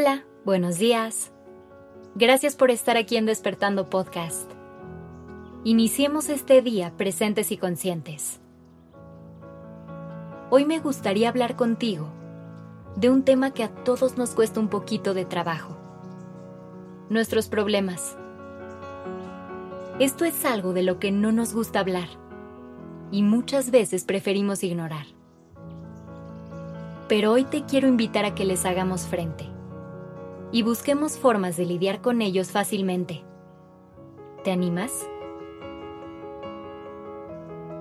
Hola, buenos días. Gracias por estar aquí en Despertando Podcast. Iniciemos este día presentes y conscientes. Hoy me gustaría hablar contigo de un tema que a todos nos cuesta un poquito de trabajo. Nuestros problemas. Esto es algo de lo que no nos gusta hablar y muchas veces preferimos ignorar. Pero hoy te quiero invitar a que les hagamos frente y busquemos formas de lidiar con ellos fácilmente. ¿Te animas?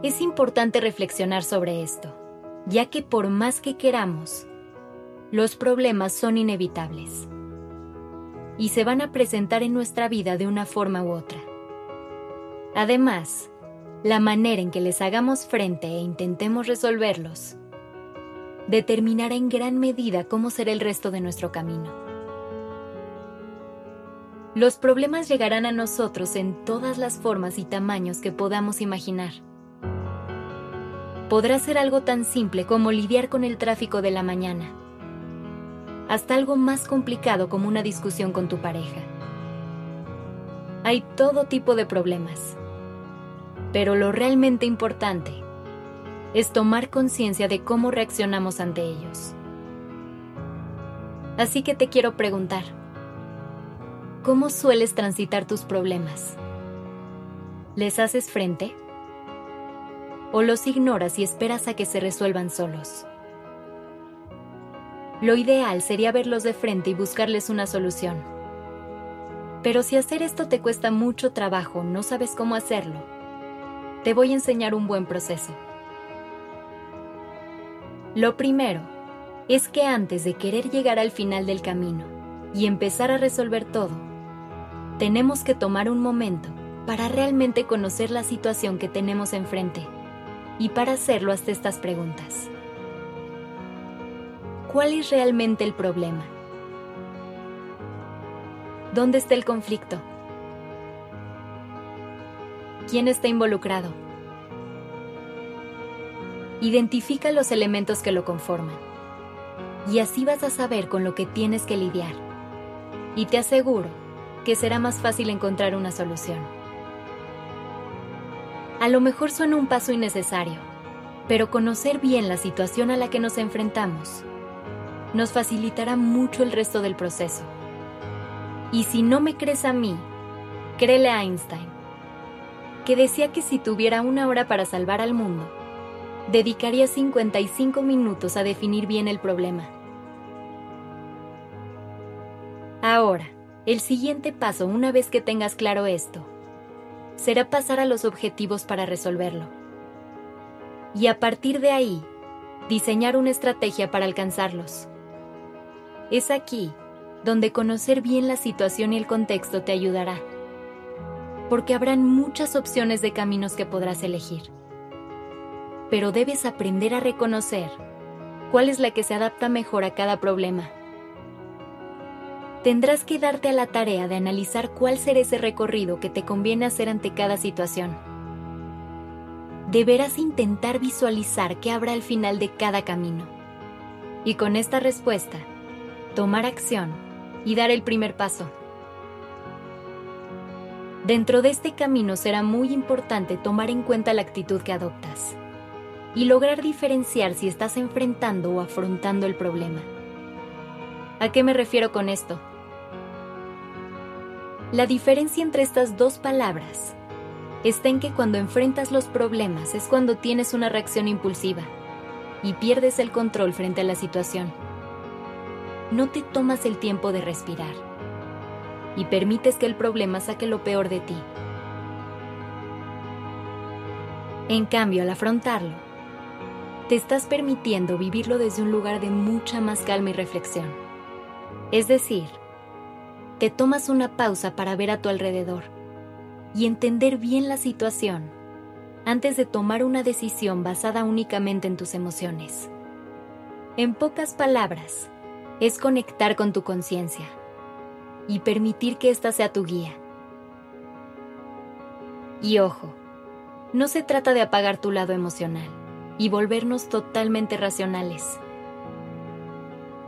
Es importante reflexionar sobre esto, ya que por más que queramos, los problemas son inevitables y se van a presentar en nuestra vida de una forma u otra. Además, la manera en que les hagamos frente e intentemos resolverlos determinará en gran medida cómo será el resto de nuestro camino. Los problemas llegarán a nosotros en todas las formas y tamaños que podamos imaginar. Podrá ser algo tan simple como lidiar con el tráfico de la mañana, hasta algo más complicado como una discusión con tu pareja. Hay todo tipo de problemas, pero lo realmente importante es tomar conciencia de cómo reaccionamos ante ellos. Así que te quiero preguntar, ¿cómo sueles transitar tus problemas? ¿Les haces frente? ¿O los ignoras y esperas a que se resuelvan solos? Lo ideal sería verlos de frente y buscarles una solución. Pero si hacer esto te cuesta mucho trabajo, no sabes cómo hacerlo, te voy a enseñar un buen proceso. Lo primero es que antes de querer llegar al final del camino y empezar a resolver todo, tenemos que tomar un momento para realmente conocer la situación que tenemos enfrente y para hacerlo hasta estas preguntas. ¿Cuál es realmente el problema? ¿Dónde está el conflicto? ¿Quién está involucrado? Identifica los elementos que lo conforman. Y así vas a saber con lo que tienes que lidiar. Y te aseguro que será más fácil encontrar una solución. A lo mejor suena un paso innecesario, pero conocer bien la situación a la que nos enfrentamos nos facilitará mucho el resto del proceso. Y si no me crees a mí, créele a Einstein, que decía que si tuviera una hora para salvar al mundo, dedicaría 55 minutos a definir bien el problema. Ahora, el siguiente paso, una vez que tengas claro esto, será pasar a los objetivos para resolverlo. Y a partir de ahí, diseñar una estrategia para alcanzarlos. Es aquí donde conocer bien la situación y el contexto te ayudará, porque habrán muchas opciones de caminos que podrás elegir pero debes aprender a reconocer cuál es la que se adapta mejor a cada problema. Tendrás que darte a la tarea de analizar cuál será ese recorrido que te conviene hacer ante cada situación. Deberás intentar visualizar qué habrá al final de cada camino. Y con esta respuesta, tomar acción y dar el primer paso. Dentro de este camino será muy importante tomar en cuenta la actitud que adoptas y lograr diferenciar si estás enfrentando o afrontando el problema. ¿A qué me refiero con esto? La diferencia entre estas dos palabras está en que cuando enfrentas los problemas es cuando tienes una reacción impulsiva y pierdes el control frente a la situación. No te tomas el tiempo de respirar y permites que el problema saque lo peor de ti. En cambio, al afrontarlo, te estás permitiendo vivirlo desde un lugar de mucha más calma y reflexión. Es decir, te tomas una pausa para ver a tu alrededor y entender bien la situación antes de tomar una decisión basada únicamente en tus emociones. En pocas palabras, es conectar con tu conciencia y permitir que ésta sea tu guía. Y ojo, no se trata de apagar tu lado emocional y volvernos totalmente racionales.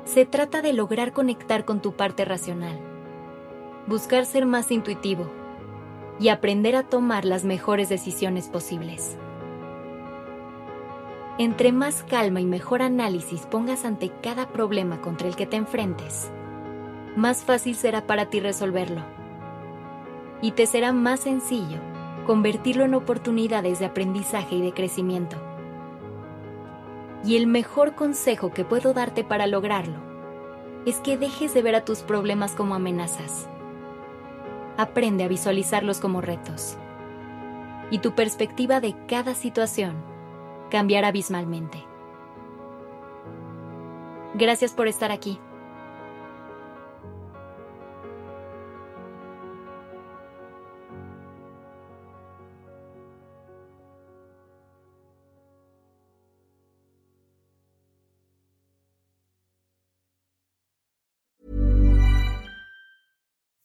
Se trata de lograr conectar con tu parte racional, buscar ser más intuitivo y aprender a tomar las mejores decisiones posibles. Entre más calma y mejor análisis pongas ante cada problema contra el que te enfrentes, más fácil será para ti resolverlo. Y te será más sencillo convertirlo en oportunidades de aprendizaje y de crecimiento. Y el mejor consejo que puedo darte para lograrlo es que dejes de ver a tus problemas como amenazas. Aprende a visualizarlos como retos. Y tu perspectiva de cada situación cambiará abismalmente. Gracias por estar aquí.